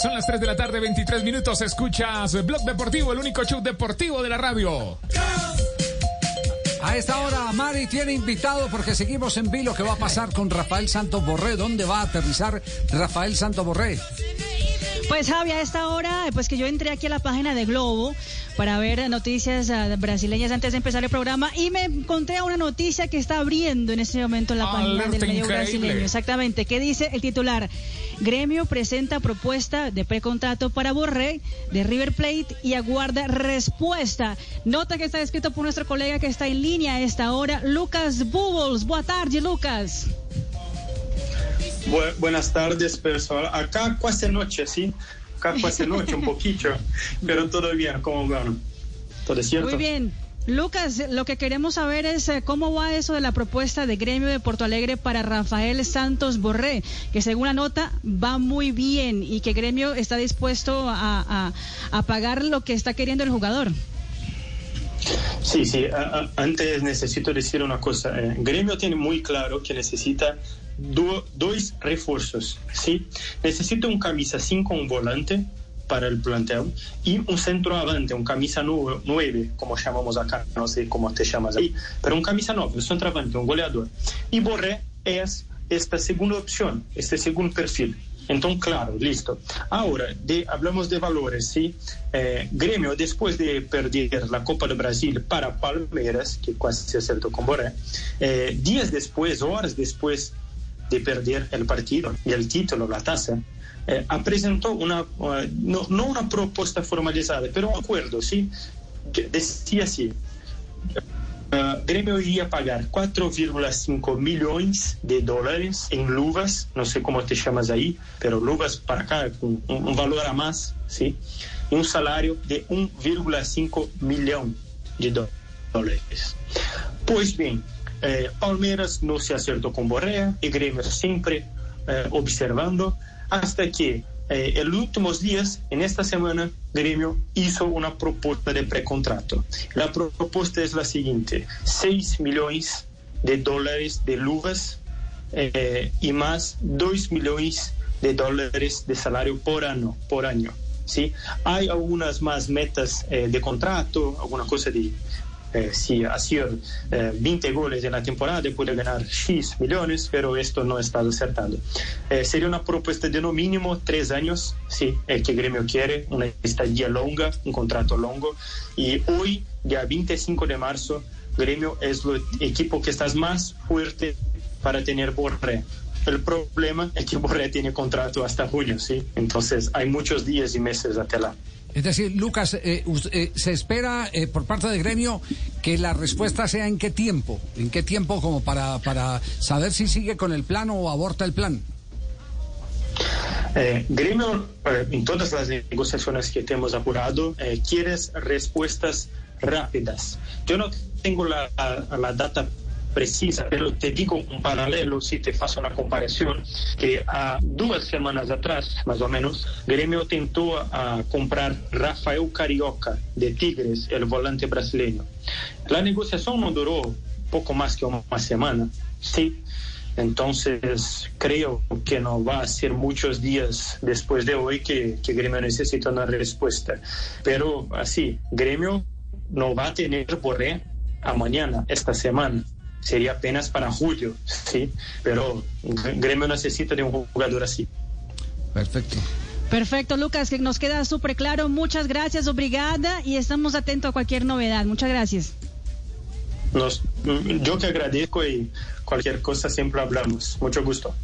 Son las 3 de la tarde, 23 minutos. Escuchas Blog Deportivo, el único show deportivo de la radio. A esta hora, Mari tiene invitado porque seguimos en vilo. ¿Qué va a pasar con Rafael Santos Borré? ¿Dónde va a aterrizar Rafael Santos Borré? Pues Javi, a esta hora, pues que yo entré aquí a la página de Globo para ver noticias uh, brasileñas antes de empezar el programa y me encontré una noticia que está abriendo en este momento en la página del medio increíble. brasileño. Exactamente, ¿qué dice el titular? Gremio presenta propuesta de precontrato para Borré de River Plate y aguarda respuesta. Nota que está escrito por nuestro colega que está en línea a esta hora, Lucas Bubbles. Boa tarde, Lucas. Bu- buenas tardes, pessoal. Acá quase noche, ¿sí? Acá quase noche, un poquito, pero todo bien, ¿cómo van? ¿Todo cierto? Muy bien. Lucas, lo que queremos saber es eh, cómo va eso de la propuesta de gremio de Porto Alegre para Rafael Santos Borré, que según la nota va muy bien y que gremio está dispuesto a, a- a pagar lo que está queriendo el jugador. Sí, sí. antes necesito decir una cosa. Eh, Gremio tiene muy claro que necesita do- dos refuerzos, ¿sí? Necesita un camisa 5, un volante para el plantel y un centroavante, un camisa 9, como llamamos acá, no sé cómo te llamas ahí, pero un camisa 9, un centroavante, un goleador. Y Borré es esta segunda opción, este segundo perfil. Entonces, claro, listo. Ahora, de, hablamos de valores, ¿sí? Eh, Gremio, después de perder la Copa de Brasil para Palmeiras, que casi se acertó con Boré, eh, días después, horas después de perder el partido y el título, la taza, eh, presentó una, uh, no, no una propuesta formalizada, pero un acuerdo, ¿sí? Decía así, Uh, Grêmio iria pagar 4,5 milhões de dólares em luvas, não sei como te chamas aí, pero luvas para cá com um, um valor a mais, sim, e um salário de 1,5 milhão de dó- dólares. Pois bem, eh, Palmeiras não se acertou com Borrea e Grêmio sempre eh, observando, hasta que eh, en los últimos días, en esta semana, Gremio hizo una propuesta de precontrato. La pro- propuesta es la siguiente: 6 millones de dólares de luvas eh, y más 2 millones de dólares de salario por año. Por año ¿sí? Hay algunas más metas eh, de contrato, alguna cosa de eh, si hacía eh, 20 goles en la temporada puede ganar X millones, pero esto no está acertado. Eh, sería una propuesta de no mínimo tres años, sí, el que Gremio quiere, una estadía longa, un contrato longo. Y hoy, día 25 de marzo, Gremio es el equipo que está más fuerte para tener Borré. El problema es que Borré tiene contrato hasta junio, ¿sí? Entonces hay muchos días y meses hasta la. Es decir, Lucas, eh, us- eh, se espera eh, por parte de gremio que la respuesta sea en qué tiempo, en qué tiempo como para, para saber si sigue con el plan o aborta el plan. Eh, Gremio, eh, en todas las negociaciones que hemos apurado, eh, quieres respuestas rápidas. Yo no tengo la, la- la data precisa, pero te digo un paralelo, si te faço una comparación, que a dos semanas atrás, más o menos, Gremio tentó a comprar Rafael Carioca de Tigres, el volante brasileño. La negociación no duró poco más que una semana, sí. Entonces creo que no va a ser muchos días después de hoy que, que Gremio necesita una respuesta. Pero así, Gremio no va a tener Borré a mañana, esta semana. Sería apenas para julio, ¿sí? Pero Gremio necesita de un jugador así. Perfecto. Perfecto, Lucas, que nos queda súper claro. Muchas gracias, obrigada, y estamos atentos a cualquier novedad. Muchas gracias. Nos, yo que agradezco y cualquier cosa siempre hablamos. Mucho gusto.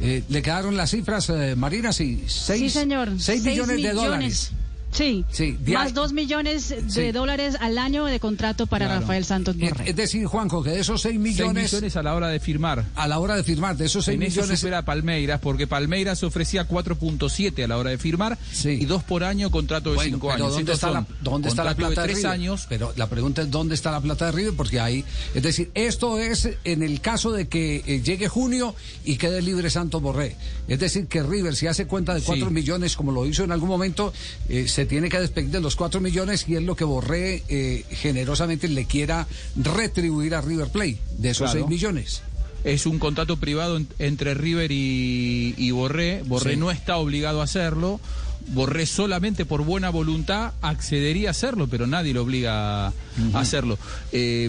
Eh, ¿Le quedaron las cifras, eh, Marina? Sí, seis, sí, señor. seis Seis millones, de dólares. Sí, Sí, de- más dos millones de Sí. dólares al año de contrato para Claro. Rafael Santos Eh, Borré. Es decir, Juanjo, que de esos seis 6 millones, millones a la hora de firmar. a la hora de firmar, de esos seis En eso millones. supera a Palmeiras, porque Palmeiras ofrecía 4.7 a la hora de firmar Sí. y dos por año contrato de Bueno, 5 pero años. ¿dónde está, la, son ¿dónde está la contrato plata de de 3 River? años. Pero la pregunta es ¿dónde está la plata de River? Porque ahí, es decir, esto es en el caso de que eh, llegue junio y quede libre Santos Borré. Es decir, que River, si hace cuenta de Sí. 4 millones, como lo hizo en algún momento, eh, se tiene que despedir de los 4 millones y es lo que Borré eh, generosamente le quiera retribuir a River Play de esos Claro. 6 millones. Es un contrato privado en- entre River y, y Borré. Borré Sí. no está obligado a hacerlo. Borré solamente por buena voluntad accedería a hacerlo, pero nadie lo obliga a, a hacerlo. Eh,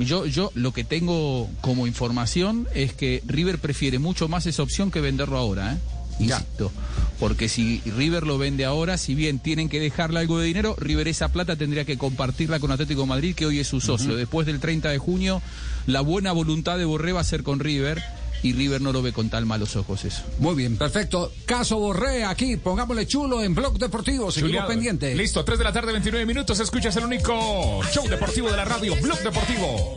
yo, yo lo que tengo como información es que River prefiere mucho más esa opción que venderlo ahora, ¿eh? Ya. Porque si River lo vende ahora, si bien tienen que dejarle algo de dinero, River esa plata tendría que compartirla con Atlético de Madrid, que hoy es su socio. Después del 30 de junio, la buena voluntad de Borré va a ser con River y River no lo ve con tal malos ojos eso. Muy bien, perfecto. Caso Borré aquí, pongámosle chulo en Blog Deportivo, seguimos Julián, pendientes. Listo, 3 de la tarde, 29 minutos. Escuchas el único show deportivo de la radio, Blog Deportivo.